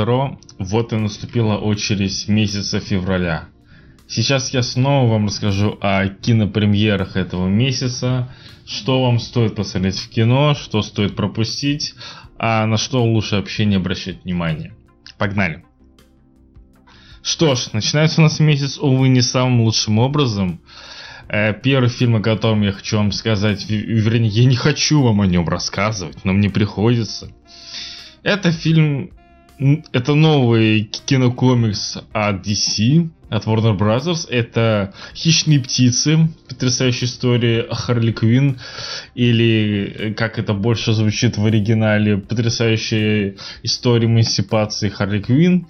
Таро, вот и наступила очередь месяца февраля. Сейчас я снова вам расскажу о кинопремьерах этого месяца, что вам стоит посмотреть в кино, что стоит пропустить, а на что лучше вообще не обращать внимания. Погнали! Что ж, начинается у нас месяц, увы, не самым лучшим образом. Э, первый фильм, о котором я хочу вам сказать, вернее, я не хочу вам о нем рассказывать, но мне приходится. Это фильм, это новый кинокомикс от DC, от Warner Brothers. Это «Хищные птицы», потрясающая история Харли Квин, или, э, как это больше звучит в оригинале, потрясающая история эмансипации Харли Квин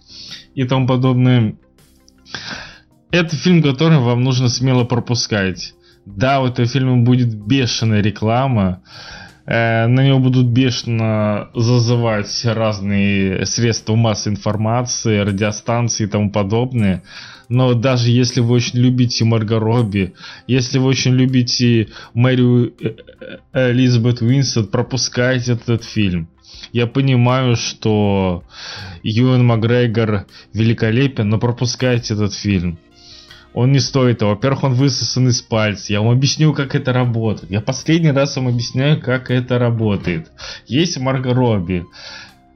и тому подобное. Это фильм, который вам нужно смело пропускать. Да, у этого фильма будет бешеная реклама, на него будут бешено зазывать разные средства массовой информации, радиостанции и тому подобное. Но даже если вы очень любите Марго Робби, если вы очень любите Мэрию э, э, Элизабет Уинстед, пропускайте этот фильм. Я понимаю, что Юэн Макгрегор великолепен, но пропускайте этот фильм. Он не стоит того. Во-первых, он высосан из пальца. Я вам объясню, как это работает. Я последний раз вам объясняю, как это работает. Есть Марго Робби.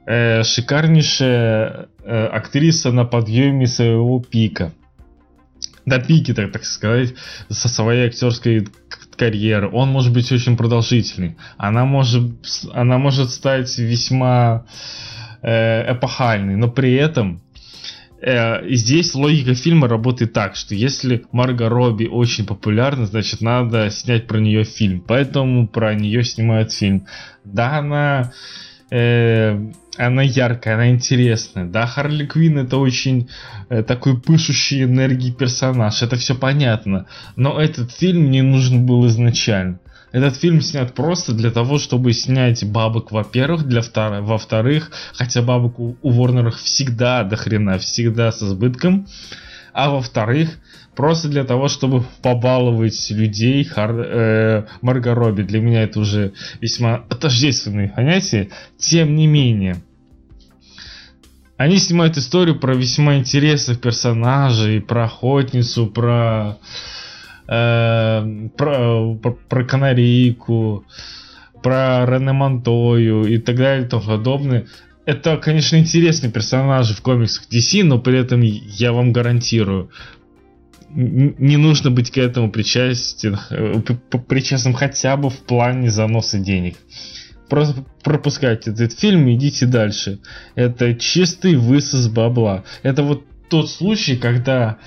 Э, шикарнейшая э, актриса на подъеме своего пика. На пике, так, так сказать, со своей актерской карьеры. Он может быть очень продолжительный. Она может, она может стать весьма э, эпохальной, но при этом э, здесь логика фильма работает так, что если Марго Робби очень популярна, значит надо снять про нее фильм. Поэтому про нее снимают фильм. Да, она э, она яркая, она интересная. Да, Харли Квин это очень э, такой пышущий энергией персонаж, это все понятно. Но этот фильм не нужен был изначально. Этот фильм снят просто для того, чтобы снять бабок, во-первых, для втор... во-вторых, хотя бабок у, у Ворнерах всегда до хрена, всегда с избытком, а во-вторых, просто для того, чтобы побаловать людей, Хар... э, Марго Робби. Для меня это уже весьма отождественные понятия. Тем не менее, они снимают историю про весьма интересных персонажей, про охотницу, про э, про, про, канарейку, про Рене Монтою и так далее и тому подобное. Это, конечно, интересные персонажи в комиксах DC, но при этом я вам гарантирую, не нужно быть к этому причастен, э, причастным хотя бы в плане заноса денег. Просто пропускайте этот фильм и идите дальше. Это чистый высос бабла. Это вот тот случай, когда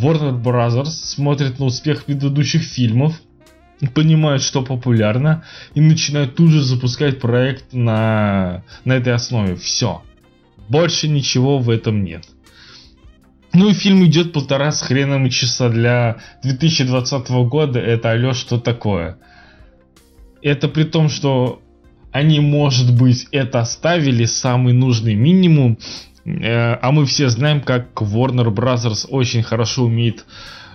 Warner Brothers смотрит на успех предыдущих фильмов, понимают, что популярно, и начинают тут же запускать проект на, на этой основе. Все. Больше ничего в этом нет. Ну и фильм идет полтора с хреном часа для 2020 года. Это алё, что такое? Это при том, что они, может быть, это оставили самый нужный минимум. Э, а мы все знаем, как Warner Brothers очень хорошо умеет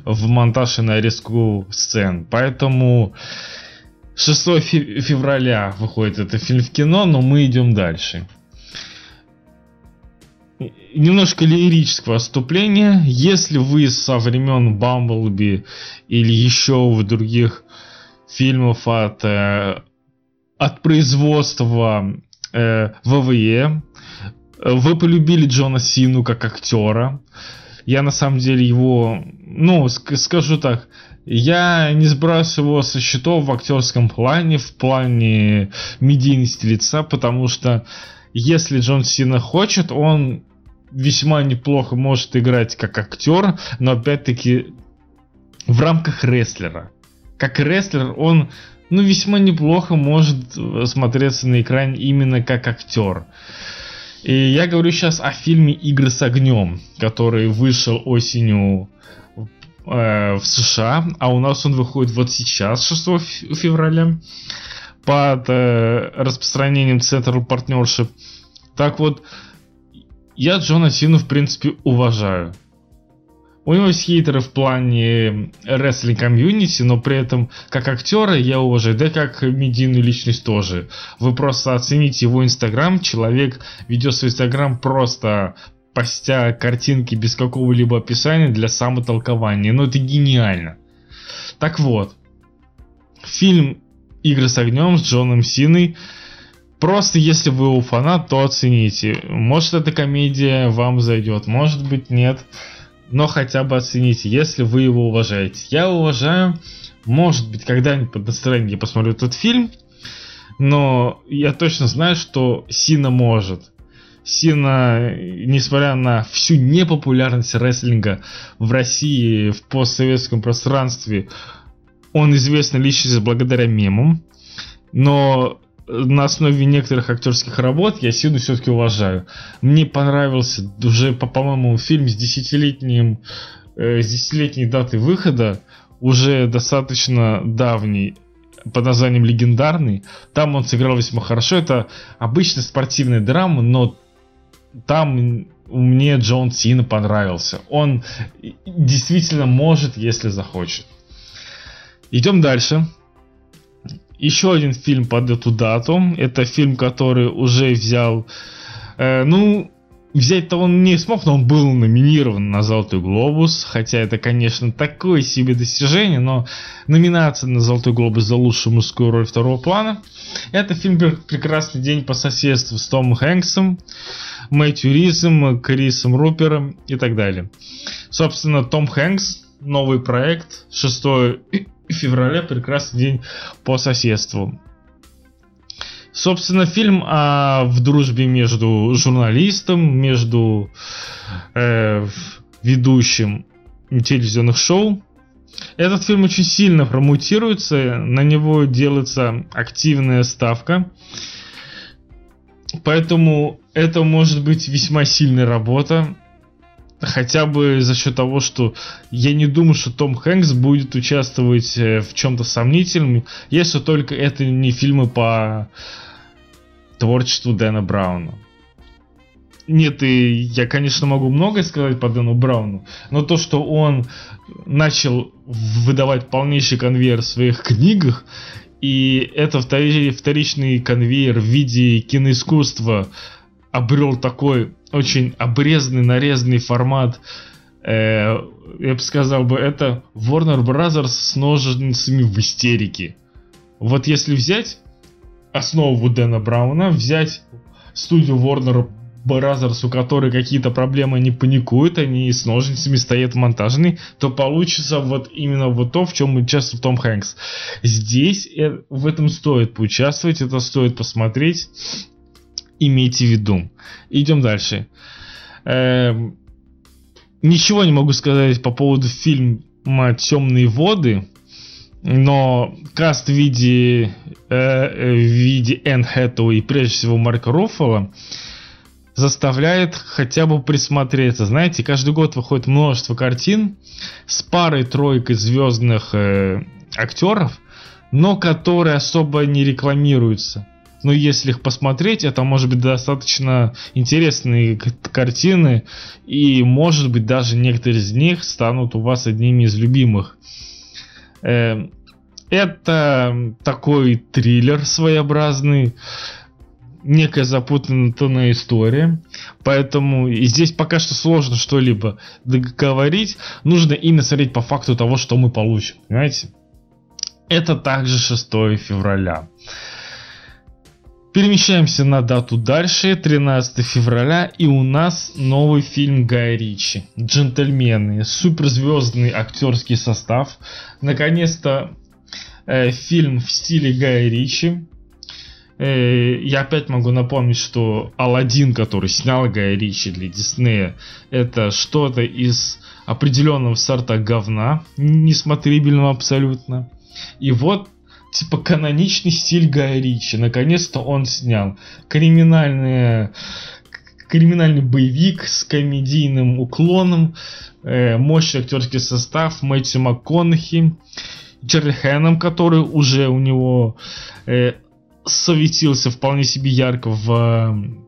в монтаж и нарезку сцен. Поэтому 6 февраля выходит этот фильм в кино, но мы идем дальше. Немножко лирического отступления. Если вы со времен Бамблби или еще в других фильмов от, э, от производства э, ВВЕ, вы полюбили Джона Сину как актера, я на самом деле его, ну, скажу так, я не сбрасываю его со счетов в актерском плане, в плане медийности лица, потому что если Джон Сина хочет, он весьма неплохо может играть как актер, но опять-таки в рамках рестлера. Как рестлер он ну, весьма неплохо может смотреться на экране именно как актер. И я говорю сейчас о фильме «Игры с огнем», который вышел осенью э, в США, а у нас он выходит вот сейчас, 6 февраля, под э, распространением Central Partnership. Так вот, я Джона Сину, в принципе, уважаю. У него есть хейтеры в плане рестлинг комьюнити, но при этом как актера я уважаю, да как медийную личность тоже. Вы просто оцените его инстаграм, человек ведет свой инстаграм просто постя картинки без какого-либо описания для самотолкования. Ну это гениально. Так вот, фильм «Игры с огнем» с Джоном Синой Просто если вы его фанат, то оцените. Может эта комедия вам зайдет, может быть нет но хотя бы оцените, если вы его уважаете. Я уважаю, может быть, когда-нибудь под настроение я посмотрю этот фильм, но я точно знаю, что Сина может. Сина, несмотря на всю непопулярность рестлинга в России, в постсоветском пространстве, он известна личность благодаря мемам. Но на основе некоторых актерских работ я Сиду все-таки уважаю. Мне понравился уже, по-моему, фильм с десятилетним, э, с десятилетней датой выхода, уже достаточно давний, под названием «Легендарный». Там он сыграл весьма хорошо. Это обычная спортивная драма, но там мне Джон Сина понравился. Он действительно может, если захочет. Идем дальше еще один фильм под эту дату. Это фильм, который уже взял... Э, ну, взять-то он не смог, но он был номинирован на Золотой Глобус. Хотя это, конечно, такое себе достижение, но номинация на Золотой Глобус за лучшую мужскую роль второго плана. Это фильм «Прекрасный день по соседству» с Томом Хэнксом, Мэтью Ризом, Крисом Рупером и так далее. Собственно, Том Хэнкс, новый проект, шестой февраля прекрасный день по соседству. Собственно, фильм о в дружбе между журналистом, между э, ведущим телевизионных шоу. Этот фильм очень сильно промутируется, на него делается активная ставка. Поэтому это может быть весьма сильная работа. Хотя бы за счет того, что я не думаю, что Том Хэнкс будет участвовать э, в чем-то сомнительном, если только это не фильмы по творчеству Дэна Брауна. Нет, и я, конечно, могу многое сказать по Дэну Брауну, но то, что он начал выдавать полнейший конвейер в своих книгах, и это вторичный конвейер в виде киноискусства обрел такой очень обрезанный, нарезанный формат. Э, я бы сказал бы, это Warner Brothers с ножницами в истерике. Вот если взять основу Дэна Брауна, взять студию Warner Brothers, у которой какие-то проблемы не паникуют, они с ножницами стоят монтажные, то получится вот именно вот то, в чем участвует Том Хэнкс. Здесь э, в этом стоит поучаствовать, это стоит посмотреть имейте в виду. Идем дальше. Эм, ничего не могу сказать по поводу фильма «Темные воды», но каст в виде, э, в виде Энн Хэттуэй и прежде всего Марка Руффало заставляет хотя бы присмотреться. Знаете, каждый год выходит множество картин с парой-тройкой звездных э, актеров, но которые особо не рекламируются но если их посмотреть, это может быть достаточно интересные картины, и может быть даже некоторые из них станут у вас одними из любимых. Эм, это такой триллер своеобразный, некая запутанная история, поэтому и здесь пока что сложно что-либо договорить, нужно именно смотреть по факту того, что мы получим, понимаете? Это также 6 февраля. Перемещаемся на дату дальше, 13 февраля, и у нас новый фильм Гая Ричи. Джентльмены, суперзвездный актерский состав. Наконец-то э, фильм в стиле Гая Ричи. Э, я опять могу напомнить, что Алладин, который снял Гая Ричи для Диснея, это что-то из определенного сорта говна, несмотрибельного абсолютно. И вот типа каноничный стиль Гая Ричи. Наконец-то он снял криминальные криминальный боевик с комедийным уклоном, э, мощный актерский состав, Мэтью МакКонахи, Джерри Хэном, который уже у него э, светился вполне себе ярко в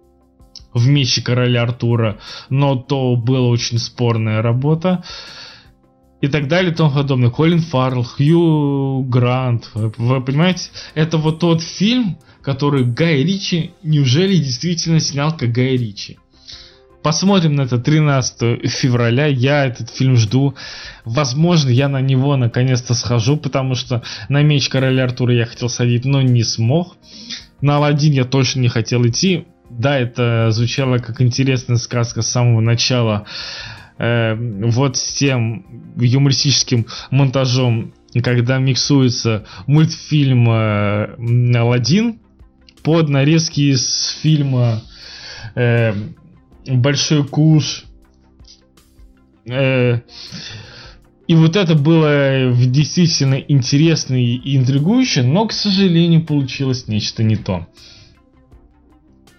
в мече короля Артура, но то была очень спорная работа. И так далее и тому подобное. Колин Фаррелл, Хью Грант. Вы, понимаете, это вот тот фильм, который Гай Ричи неужели действительно снял как Гай Ричи. Посмотрим на это 13 февраля. Я этот фильм жду. Возможно, я на него наконец-то схожу, потому что на меч короля Артура я хотел сходить, но не смог. На Алладин я точно не хотел идти. Да, это звучало как интересная сказка с самого начала. Э, вот с тем юмористическим монтажом, когда миксуется мультфильм э, Алладин под нарезки из фильма э, большой куш. Э, и вот это было действительно интересно и интригующе, но, к сожалению, получилось нечто не то.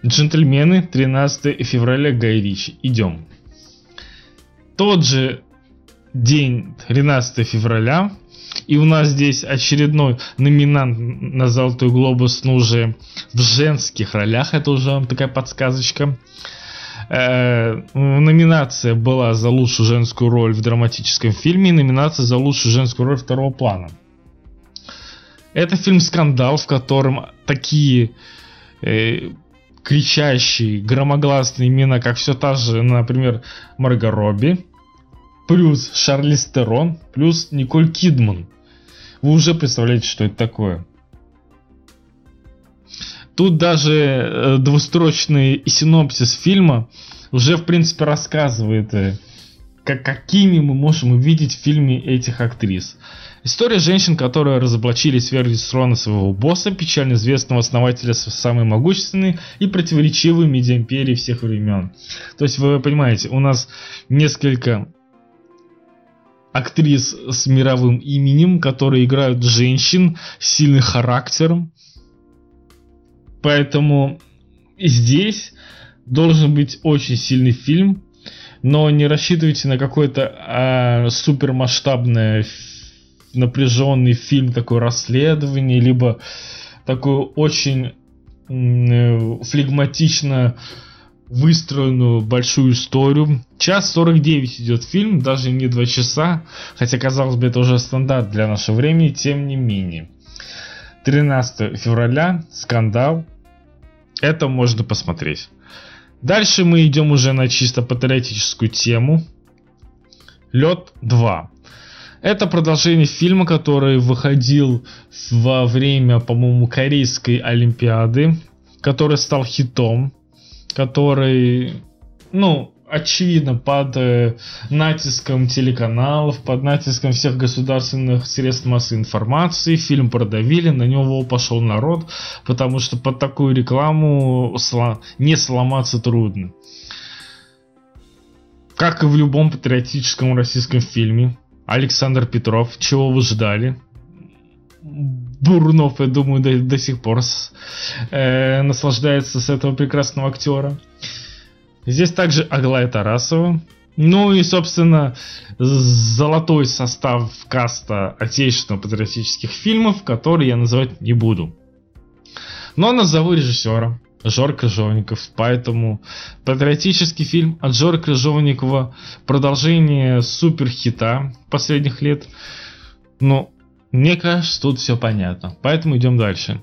Джентльмены, 13 февраля, Гай Ричи. Идем. Тот же день, 13 февраля, и у нас здесь очередной номинант на Золотой Глобус, но уже в женских ролях, это уже вам такая подсказочка. Э, номинация была за лучшую женскую роль в драматическом фильме и номинация за лучшую женскую роль второго плана. Это фильм «Скандал», в котором такие э, кричащие, громогласные имена, как все та же, например, Марго Робби, плюс Шарли Стерон, плюс Николь Кидман. Вы уже представляете, что это такое. Тут даже э, двустрочный синопсис фильма уже, в принципе, рассказывает, э, как, какими мы можем увидеть в фильме этих актрис. История женщин, которые разоблачили свергнуть трона своего босса, печально известного основателя самой могущественной и противоречивой медиаимперии всех времен. То есть, вы понимаете, у нас несколько актрис с мировым именем, которые играют женщин с сильным характером, Поэтому здесь должен быть очень сильный фильм, но не рассчитывайте на какой-то а, супермасштабный напряженный фильм, такое расследование, либо такую очень э, флегматично выстроенную большую историю. Час 49 идет фильм, даже не 2 часа, хотя, казалось бы, это уже стандарт для нашего времени, тем не менее. 13 февраля, скандал, это можно посмотреть. Дальше мы идем уже на чисто патриотическую тему. Лед 2. Это продолжение фильма, который выходил во время, по-моему, Корейской Олимпиады, который стал хитом, который, ну, очевидно, под э, натиском телеканалов, под натиском всех государственных средств массовой информации фильм продавили, на него пошел народ, потому что под такую рекламу не сломаться трудно. Как и в любом патриотическом российском фильме, Александр Петров, чего вы ждали? Бурнов, я думаю, до, до сих пор с, э, наслаждается с этого прекрасного актера. Здесь также Аглая Тарасова. Ну и, собственно, золотой состав каста отечественных патриотических фильмов, который я называть не буду. Но назову режиссера. Жор Крыжовников. Поэтому патриотический фильм от Жора Крыжовникова продолжение суперхита последних лет. Но мне кажется, тут все понятно. Поэтому идем дальше.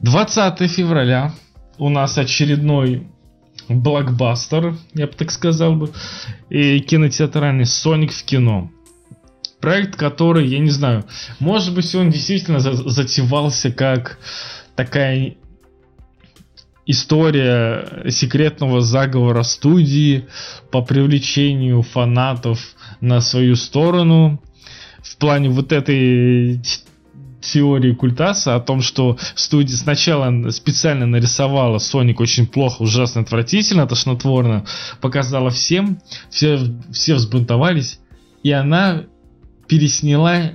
20 февраля у нас очередной блокбастер, я бы так сказал бы, и кинотеатральный Соник в кино. Проект, который, я не знаю, может быть, он действительно затевался как такая история секретного заговора студии по привлечению фанатов на свою сторону в плане вот этой теории Культаса о том, что студия сначала специально нарисовала Соник очень плохо, ужасно отвратительно, тошнотворно, показала всем, все, все взбунтовались, и она пересняла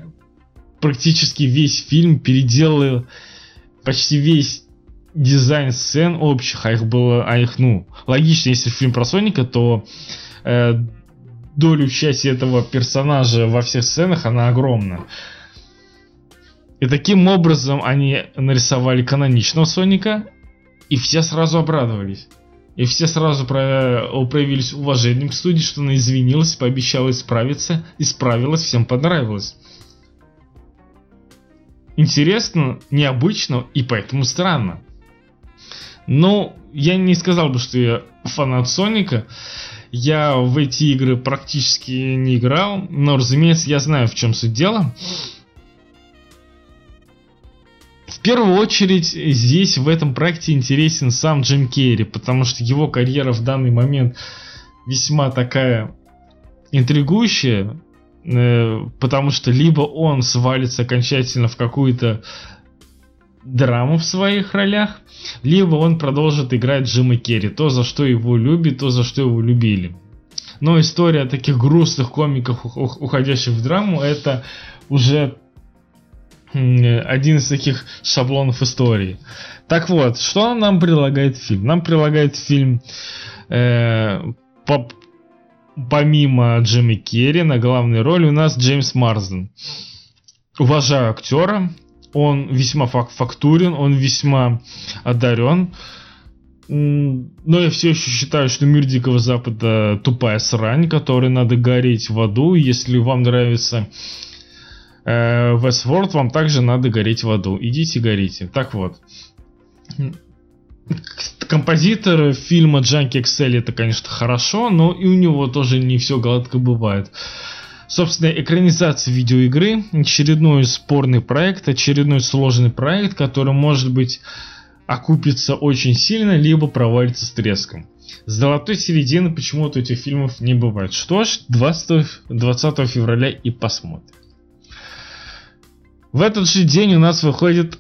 практически весь фильм, переделала почти весь дизайн сцен общих, а их было, а их, ну, логично, если фильм про Соника, то э, долю части этого персонажа во всех сценах, она огромна. И таким образом они нарисовали каноничного Соника, и все сразу обрадовались. И все сразу проявились уважением к студии, что она извинилась, пообещала исправиться, исправилась, всем понравилось. Интересно, необычно и поэтому странно. Но я не сказал бы, что я фанат Соника. Я в эти игры практически не играл, но, разумеется, я знаю, в чем суть дела. В первую очередь здесь в этом проекте интересен сам Джим Керри, потому что его карьера в данный момент весьма такая интригующая, э, потому что либо он свалится окончательно в какую-то драму в своих ролях, либо он продолжит играть Джима Керри, то, за что его любит, то, за что его любили. Но история таких грустных комиков, уходящих в драму, это уже один из таких шаблонов истории. Так вот, что нам предлагает фильм? Нам предлагает фильм э, по, помимо Джимми Керри на главной роли у нас Джеймс Марсден. Уважаю актера, он весьма фактурен, он весьма одарен. Но я все еще считаю, что мир Дикого Запада тупая срань, которой надо гореть в аду. Если вам нравится э, Westworld, вам также надо гореть в аду. Идите горите. Так вот. Композитор фильма Джанки Эксель это, конечно, хорошо, но и у него тоже не все гладко бывает. Собственно, экранизация видеоигры, очередной спорный проект, очередной сложный проект, который может быть окупится очень сильно, либо провалится с треском. Золотой середины почему-то этих фильмов не бывает. Что ж, 20, 20 февраля и посмотрим. В этот же день у нас выходит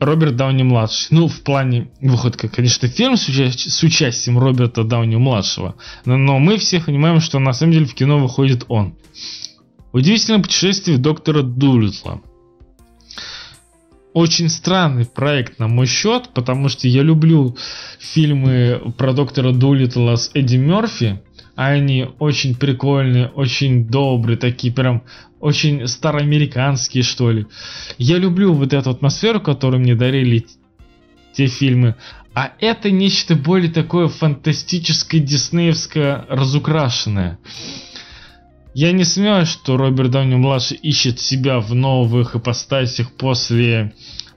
Роберт Дауни младший. Ну, в плане выходка, конечно, фильм с, уча- с участием Роберта Дауни младшего. Но, но мы все понимаем, что на самом деле в кино выходит он. Удивительное путешествие доктора Дулитла. Очень странный проект на мой счет, потому что я люблю фильмы про доктора Дулитла с Эдди Мерфи. Они очень прикольные, очень добрые, такие прям очень староамериканские, что ли. Я люблю вот эту атмосферу, которую мне дарили те фильмы. А это нечто более такое фантастическое, диснеевское, разукрашенное. Я не сомневаюсь, что Роберт Дауни младший ищет себя в новых ипостасях после,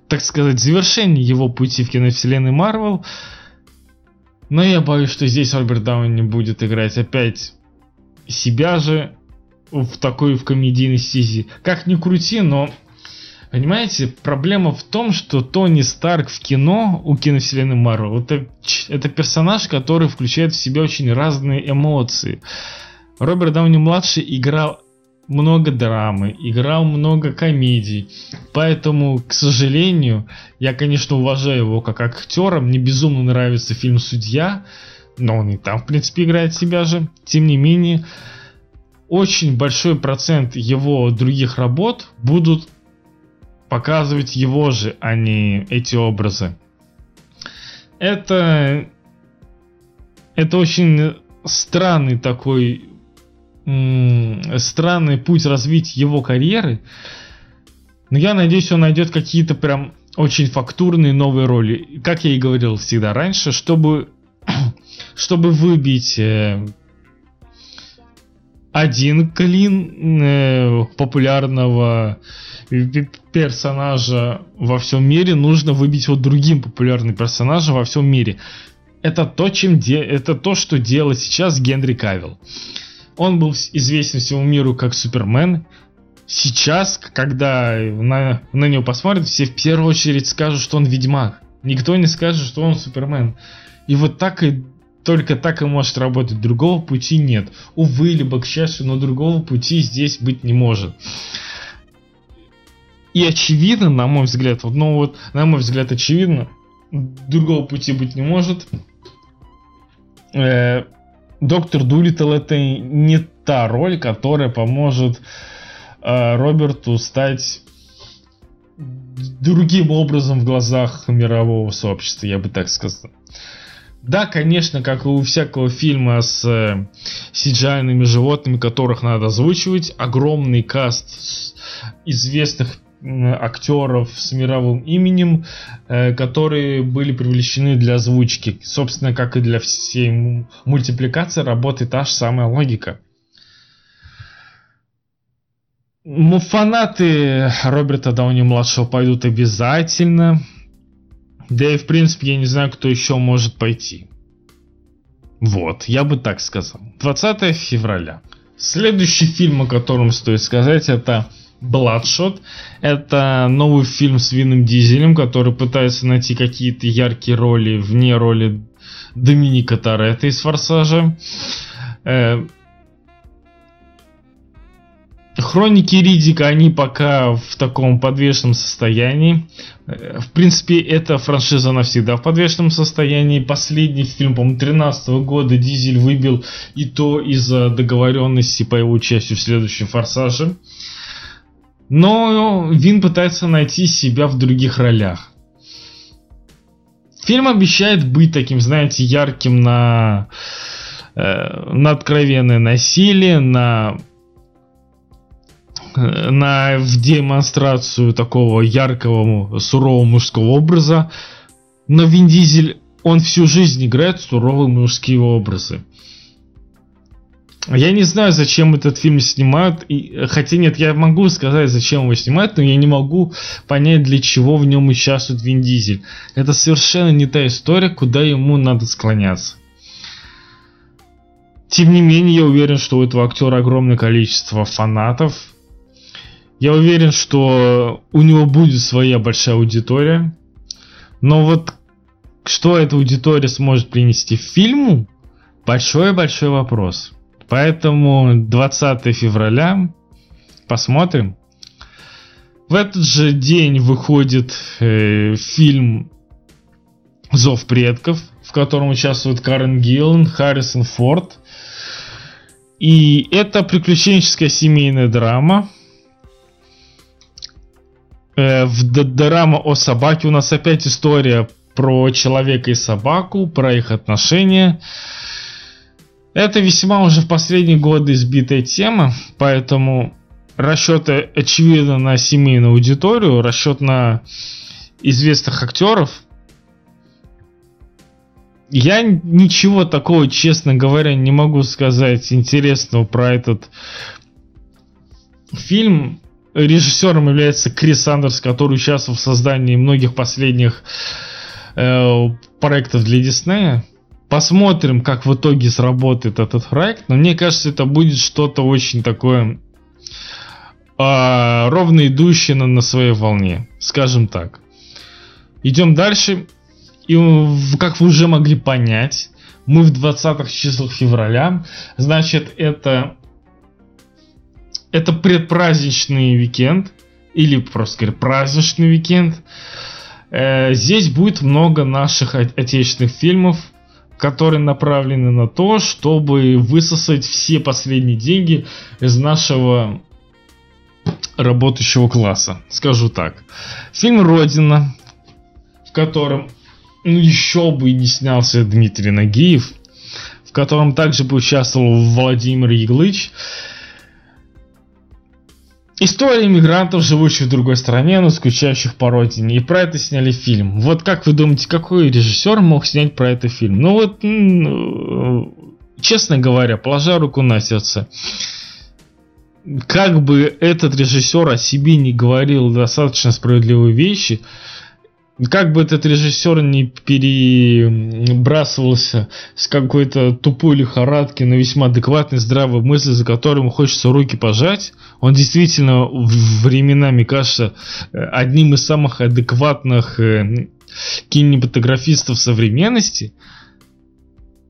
так сказать, завершения его пути в киновселенной Марвел. Но я боюсь, что здесь Роберт Дауни будет играть опять себя же, в такой в комедийной стези. Как ни крути, но Понимаете, проблема в том, что Тони Старк в кино у киновселенной Марвел это, это персонаж, который включает в себя очень разные эмоции. Роберт Дауни младший играл много драмы, играл много комедий. Поэтому, к сожалению, я, конечно, уважаю его как актера. Мне безумно нравится фильм Судья, но он и там, в принципе, играет себя же. Тем не менее, очень большой процент его других работ будут показывать его же, а не эти образы. Это это очень странный такой странный путь развить его карьеры. Но я надеюсь, он найдет какие-то прям очень фактурные новые роли. Как я и говорил всегда раньше, чтобы, чтобы выбить э, один клин э, популярного персонажа во всем мире нужно выбить вот другим популярным персонажем во всем мире. Это то, чем де... это то, что делает сейчас Генри Кавилл. Он был известен всему миру как Супермен. Сейчас, когда на, на него посмотрят, все в первую очередь скажут, что он Ведьмак. Никто не скажет, что он Супермен. И вот так и только так и может работать. Другого пути нет. Увы, либо к счастью, но другого пути здесь быть не может. И очевидно, на мой взгляд, вот, ну вот, на мой взгляд, очевидно, другого пути быть не может. Э, Доктор Дулитл это не та роль, которая поможет э, Роберту стать другим образом в глазах мирового сообщества, я бы так сказал. Да, конечно, как и у всякого фильма с э, животными, которых надо озвучивать, огромный каст известных актеров с мировым именем, э, которые были привлечены для озвучки. Собственно, как и для всей мультипликации, работает та же самая логика. Ну, фанаты Роберта Дауни-младшего пойдут обязательно. Да и, в принципе, я не знаю, кто еще может пойти. Вот, я бы так сказал. 20 февраля. Следующий фильм, о котором стоит сказать, это Bloodshot. Это новый фильм с Вином Дизелем, который пытается найти какие-то яркие роли вне роли Доминика Торетто из «Форсажа». Хроники Ридика, они пока в таком подвешенном состоянии. Э, в принципе, эта франшиза навсегда в подвешенном состоянии. Последний фильм, по-моему, 2013 года Дизель выбил и то из-за договоренности по его участию в следующем «Форсаже». Но Вин пытается найти себя в других ролях. Фильм обещает быть таким, знаете, ярким на, э, на откровенное насилие, на на, в демонстрацию такого яркого, сурового мужского образа. Но Вин Дизель, он всю жизнь играет суровые мужские образы. Я не знаю, зачем этот фильм снимают. И, хотя нет, я могу сказать, зачем его снимают, но я не могу понять, для чего в нем участвует Вин Дизель. Это совершенно не та история, куда ему надо склоняться. Тем не менее, я уверен, что у этого актера огромное количество фанатов, я уверен, что у него будет своя большая аудитория. Но вот что эта аудитория сможет принести фильму, большой-большой вопрос. Поэтому 20 февраля посмотрим. В этот же день выходит э, фильм «Зов предков», в котором участвуют Карен Гиллан, Харрисон Форд. И это приключенческая семейная драма, в драма о собаке у нас опять история про человека и собаку, про их отношения. Это весьма уже в последние годы избитая тема, поэтому расчеты очевидно на семейную аудиторию, расчет на известных актеров. Я ничего такого, честно говоря, не могу сказать интересного про этот фильм. Режиссером является Крис Андерс, который участвовал в создании многих последних э, проектов для Диснея. Посмотрим, как в итоге сработает этот проект. Но мне кажется, это будет что-то очень такое э, ровно идущее на, на своей волне. Скажем так. Идем дальше. И как вы уже могли понять, мы в 20-х числах февраля. Значит, это это предпраздничный уикенд, или просто говоря, праздничный уикенд. Э, здесь будет много наших отечественных фильмов, которые направлены на то, чтобы высосать все последние деньги из нашего работающего класса, скажу так. Фильм «Родина», в котором ну, еще бы не снялся Дмитрий Нагиев, в котором также бы участвовал Владимир Яглыч, История иммигрантов, живущих в другой стране, но скучающих по родине. И про это сняли фильм. Вот как вы думаете, какой режиссер мог снять про это фильм? Ну вот, э, честно говоря, положа руку на сердце, как бы этот режиссер о себе не говорил достаточно справедливые вещи, как бы этот режиссер не перебрасывался с какой-то тупой лихорадки на весьма адекватный здравый мысль, за которым хочется руки пожать, он действительно временами кажется э, одним из самых адекватных э, кинематографистов современности,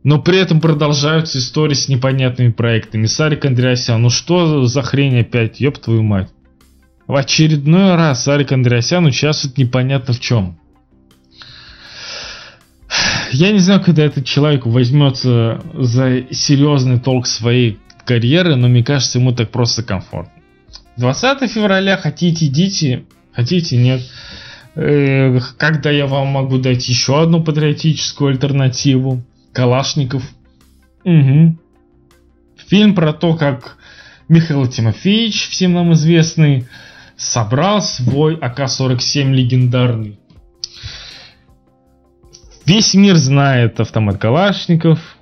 но при этом продолжаются истории с непонятными проектами. Сарик Андреасян, ну что за хрень опять, ёб твою мать. В очередной раз Сарик Андреасян участвует непонятно в чем я не знаю, когда этот человек возьмется за серьезный толк своей карьеры, но мне кажется, ему так просто комфортно. 20 февраля хотите идите, хотите нет. Когда я вам могу дать еще одну патриотическую альтернативу? Калашников. Угу. Фильм про то, как Михаил Тимофеевич, всем нам известный, собрал свой АК-47 легендарный. Весь мир знает автомат Калашников.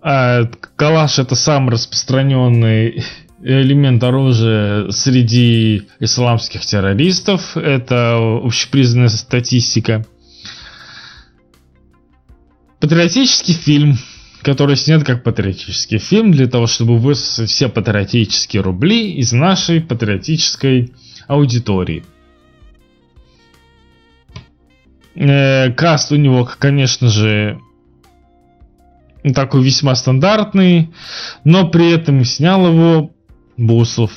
А Калаш это самый распространенный элемент оружия среди исламских террористов. Это общепризнанная статистика. Патриотический фильм, который снят как патриотический фильм для того, чтобы высосать все патриотические рубли из нашей патриотической аудитории. Э, каст у него, конечно же, такой весьма стандартный, но при этом снял его Буслов.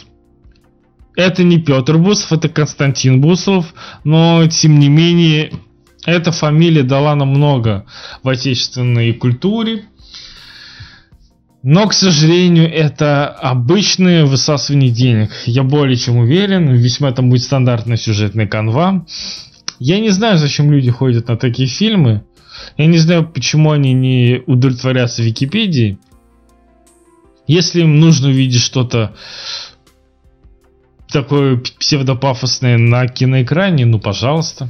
Это не Петр Буслов, это Константин Буслов, но тем не менее эта фамилия дала нам много в отечественной культуре. Но, к сожалению, это обычное высасывание денег. Я более чем уверен, весьма там будет стандартная сюжетная канва. Я не знаю, зачем люди ходят на такие фильмы. Я не знаю, почему они не удовлетворятся Википедией. Если им нужно увидеть что-то такое псевдопафосное на киноэкране, ну пожалуйста.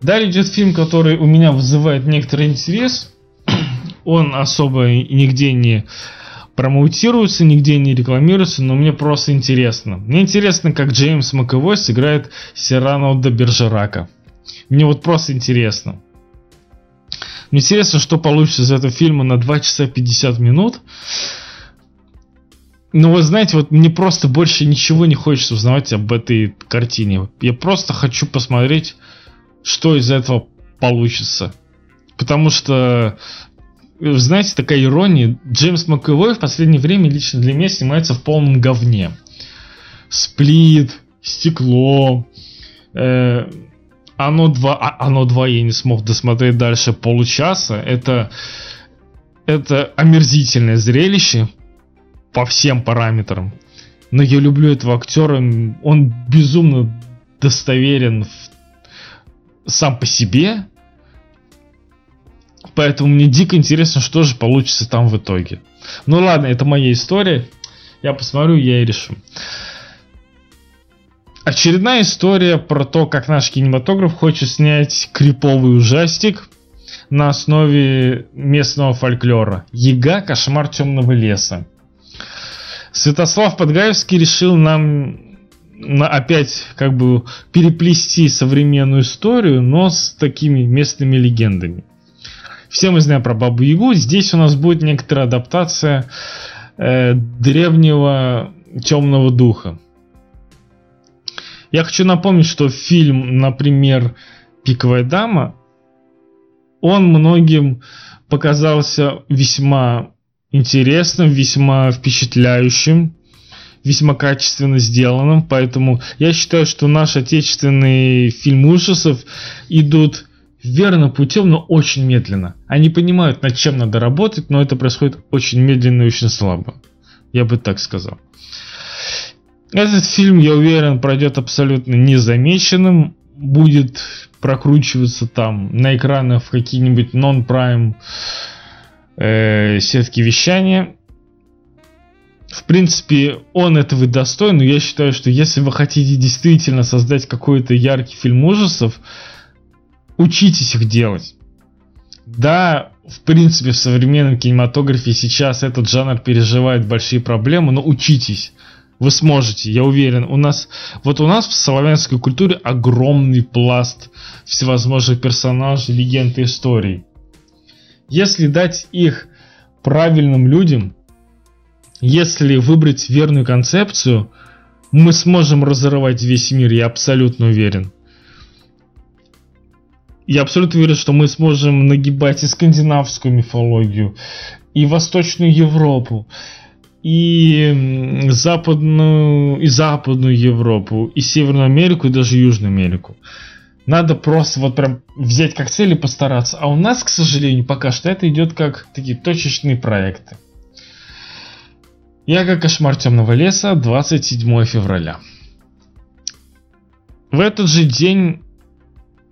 Далее идет фильм, который у меня вызывает некоторый интерес. Он особо нигде не промоутируется, нигде не рекламируется, но мне просто интересно. Мне интересно, как Джеймс Маковой сыграет Сирано де Бержерака. Мне вот просто интересно. Мне интересно, что получится из этого фильма на 2 часа 50 минут. Ну, вы знаете, вот мне просто больше ничего не хочется узнавать об этой картине. Я просто хочу посмотреть, что из этого получится. Потому что, знаете, такая ирония. Джеймс МакЭвой в последнее время лично для меня снимается в полном говне. Сплит, стекло, э, оно 2, а, оно 2 я не смог досмотреть дальше получаса. Это, это омерзительное зрелище по всем параметрам. Но я люблю этого актера, он безумно достоверен в... сам по себе. Поэтому мне дико интересно, что же получится там в итоге. Ну ладно, это моя история. Я посмотрю, я и решу. Очередная история про то, как наш кинематограф хочет снять криповый ужастик на основе местного фольклора. Ега Кошмар темного леса. Святослав Подгаевский решил нам на, опять как бы переплести современную историю, но с такими местными легендами. Все мы знаем про Бабу Ягу. Здесь у нас будет некоторая адаптация э, древнего темного духа. Я хочу напомнить, что фильм, например, «Пиковая дама», он многим показался весьма интересным, весьма впечатляющим, весьма качественно сделанным. Поэтому я считаю, что наш отечественный фильм ужасов идут верным путем, но очень медленно. Они понимают, над чем надо работать, но это происходит очень медленно и очень слабо. Я бы так сказал. Этот фильм, я уверен, пройдет абсолютно незамеченным. Будет прокручиваться там на экранах в какие-нибудь non-prime э, сетки вещания. В принципе, он этого достоин, но я считаю, что если вы хотите действительно создать какой-то яркий фильм ужасов, учитесь их делать. Да, в принципе, в современном кинематографе сейчас этот жанр переживает большие проблемы, но учитесь. Вы сможете, я уверен. У нас, вот у нас в славянской культуре огромный пласт всевозможных персонажей, легенд и историй. Если дать их правильным людям, если выбрать верную концепцию, мы сможем разорвать весь мир, я абсолютно уверен. Я абсолютно уверен, что мы сможем нагибать и скандинавскую мифологию, и Восточную Европу, и западную, и западную Европу, и Северную Америку, и даже Южную Америку. Надо просто вот прям взять как цель и постараться. А у нас, к сожалению, пока что это идет как такие точечные проекты. Я как кошмар темного леса, 27 февраля. В этот же день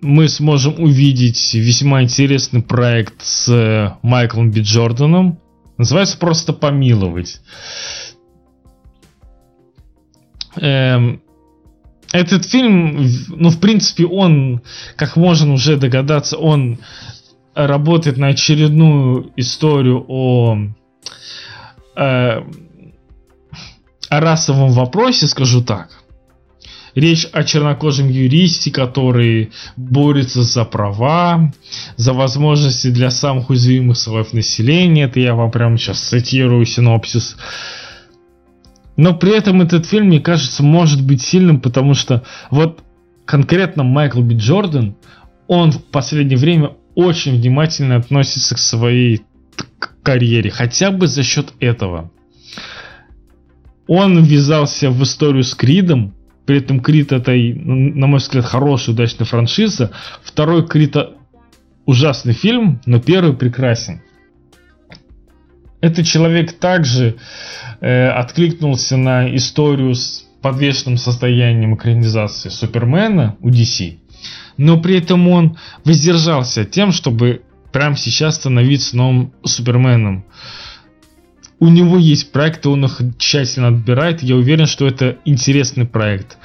мы сможем увидеть весьма интересный проект с Майклом Би Джорданом. Называется просто «Помиловать». Эм, этот фильм, ну, в принципе, он, как можно уже догадаться, он работает на очередную историю о, э, о расовом вопросе, скажу так. Речь о чернокожем юристе, который борется за права, за возможности для самых уязвимых слоев населения. Это я вам прямо сейчас цитирую синопсис. Но при этом этот фильм, мне кажется, может быть сильным, потому что вот конкретно Майкл Би Джордан, он в последнее время очень внимательно относится к своей карьере, хотя бы за счет этого. Он ввязался в историю с Кридом, при этом Крид это, на мой взгляд, хорошая, удачная франшиза. Второй Крид ужасный фильм, но первый прекрасен. Этот человек также э, откликнулся на историю с подвешенным состоянием экранизации Супермена у DC, но при этом он воздержался тем, чтобы прямо сейчас становиться новым Суперменом. У него есть проекты, он их тщательно отбирает. Я уверен, что это интересный проект.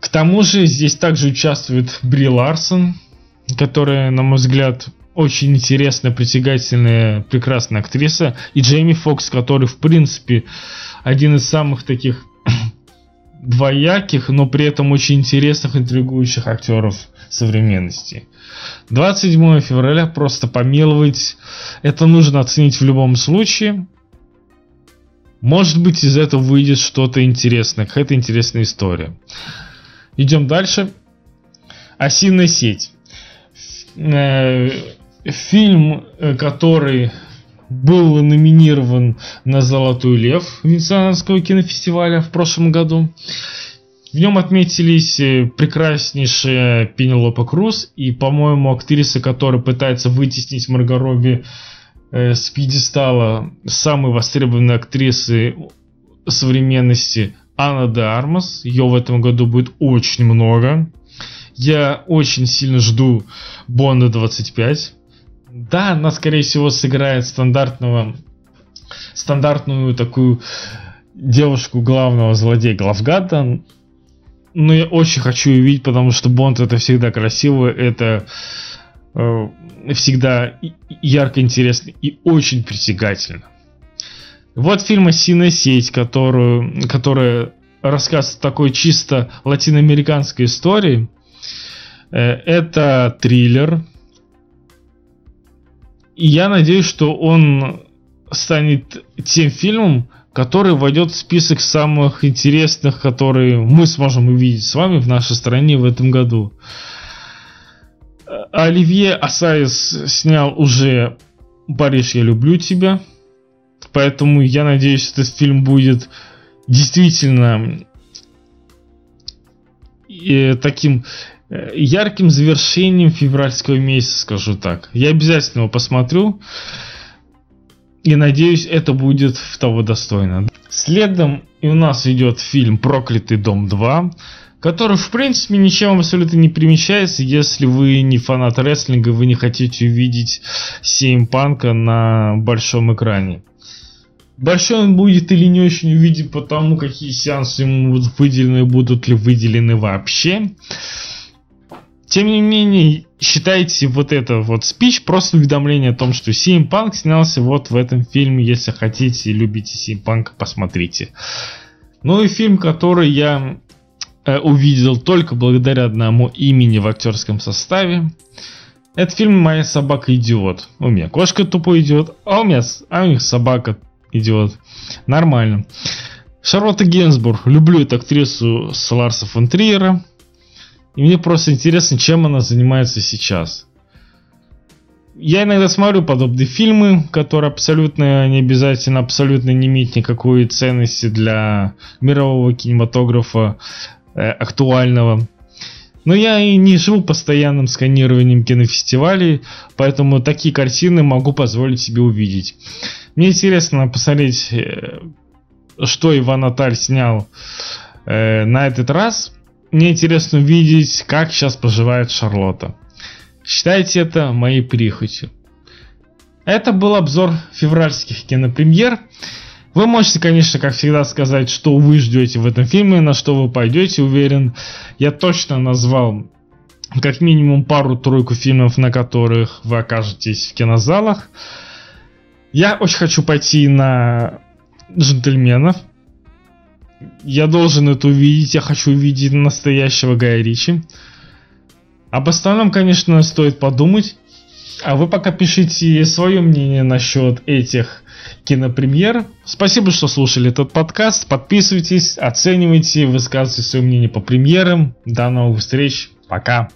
К тому же здесь также участвует Бри Ларсон, которая, на мой взгляд, очень интересная, притягательная, прекрасная актриса. И Джейми Фокс, который, в принципе, один из самых таких двояких, но при этом очень интересных, интригующих актеров современности. 27 февраля просто помиловать. Это нужно оценить в любом случае. Может быть, из этого выйдет что-то интересное, какая-то интересная история. Идем дальше. Осиная сеть. Э, фильм, э, который был номинирован на «Золотой лев» Венецианского кинофестиваля в прошлом году. В нем отметились э, прекраснейшая Пенелопа Круз и, по-моему, актриса, которая пытается вытеснить Марго Робби э, с пьедестала самой востребованной актрисы современности Анна де Армас. Ее в этом году будет очень много. Я очень сильно жду Бонда 25. Да, она, скорее всего, сыграет стандартного, стандартную такую девушку главного злодея Главгада. Но я очень хочу увидеть, потому что Бонд это всегда красиво, это э, всегда ярко, интересно и очень притягательно. Вот фильм «Осиная сеть», которую, которая рассказ такой чисто латиноамериканской истории. Э, это триллер, я надеюсь, что он станет тем фильмом, который войдет в список самых интересных, которые мы сможем увидеть с вами в нашей стране в этом году. Оливье Ассаяс снял уже «Париж, я люблю тебя», поэтому я надеюсь, этот фильм будет действительно э, таким ярким завершением февральского месяца, скажу так. Я обязательно его посмотрю. И надеюсь, это будет того достойно. Следом и у нас идет фильм «Проклятый дом 2», который, в принципе, ничем абсолютно не примечается, если вы не фанат рестлинга, вы не хотите увидеть Сеймпанка на большом экране. Большой он будет или не очень увидим, потому какие сеансы ему выделены, будут ли выделены вообще. Тем не менее, считайте вот это вот спич просто уведомление о том, что CM Punk снялся вот в этом фильме. Если хотите и любите CM Punk, посмотрите. Ну и фильм, который я э, увидел только благодаря одному имени в актерском составе. Это фильм «Моя собака идиот». У меня кошка тупой идиот, а у меня а у них собака идиот. Нормально. Шарлотта Генсбург. Люблю эту актрису с Ларса фон Триера. И мне просто интересно, чем она занимается сейчас. Я иногда смотрю подобные фильмы, которые абсолютно не обязательно, абсолютно не имеют никакой ценности для мирового кинематографа э, актуального. Но я и не живу постоянным сканированием кинофестивалей, поэтому такие картины могу позволить себе увидеть. Мне интересно посмотреть, э, что Иван Аталь снял э, на этот раз. Мне интересно увидеть, как сейчас поживает Шарлотта. Считайте это моей прихотью. Это был обзор февральских кинопремьер. Вы можете, конечно, как всегда, сказать, что вы ждете в этом фильме, на что вы пойдете, уверен. Я точно назвал как минимум пару-тройку фильмов, на которых вы окажетесь в кинозалах. Я очень хочу пойти на джентльменов. Я должен это увидеть. Я хочу увидеть настоящего Гая Ричи. Об остальном, конечно, стоит подумать. А вы пока пишите свое мнение насчет этих кинопремьер. Спасибо, что слушали этот подкаст. Подписывайтесь, оценивайте, высказывайте свое мнение по премьерам. До новых встреч. Пока.